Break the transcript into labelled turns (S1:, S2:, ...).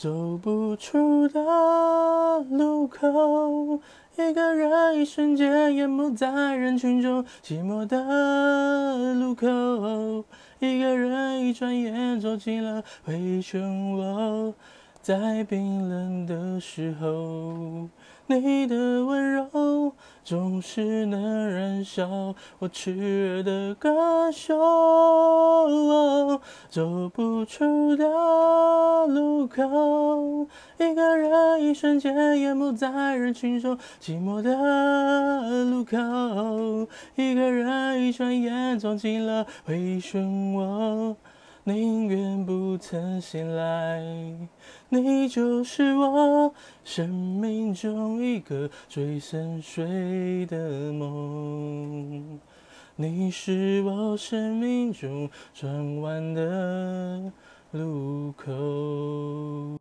S1: 走不出的路口，一个人一瞬间淹没在人群中，寂寞的路口，一个人一转眼走进了回城。我，在冰冷的时候。你的温柔总是能燃烧我炽热的感受，走不出的路口，一个人一瞬间淹没在人群中，寂寞的路口，一个人一转眼走进了回忆漩涡。宁愿不曾醒来，你就是我生命中一个最深邃的梦。你是我生命中转弯的路口。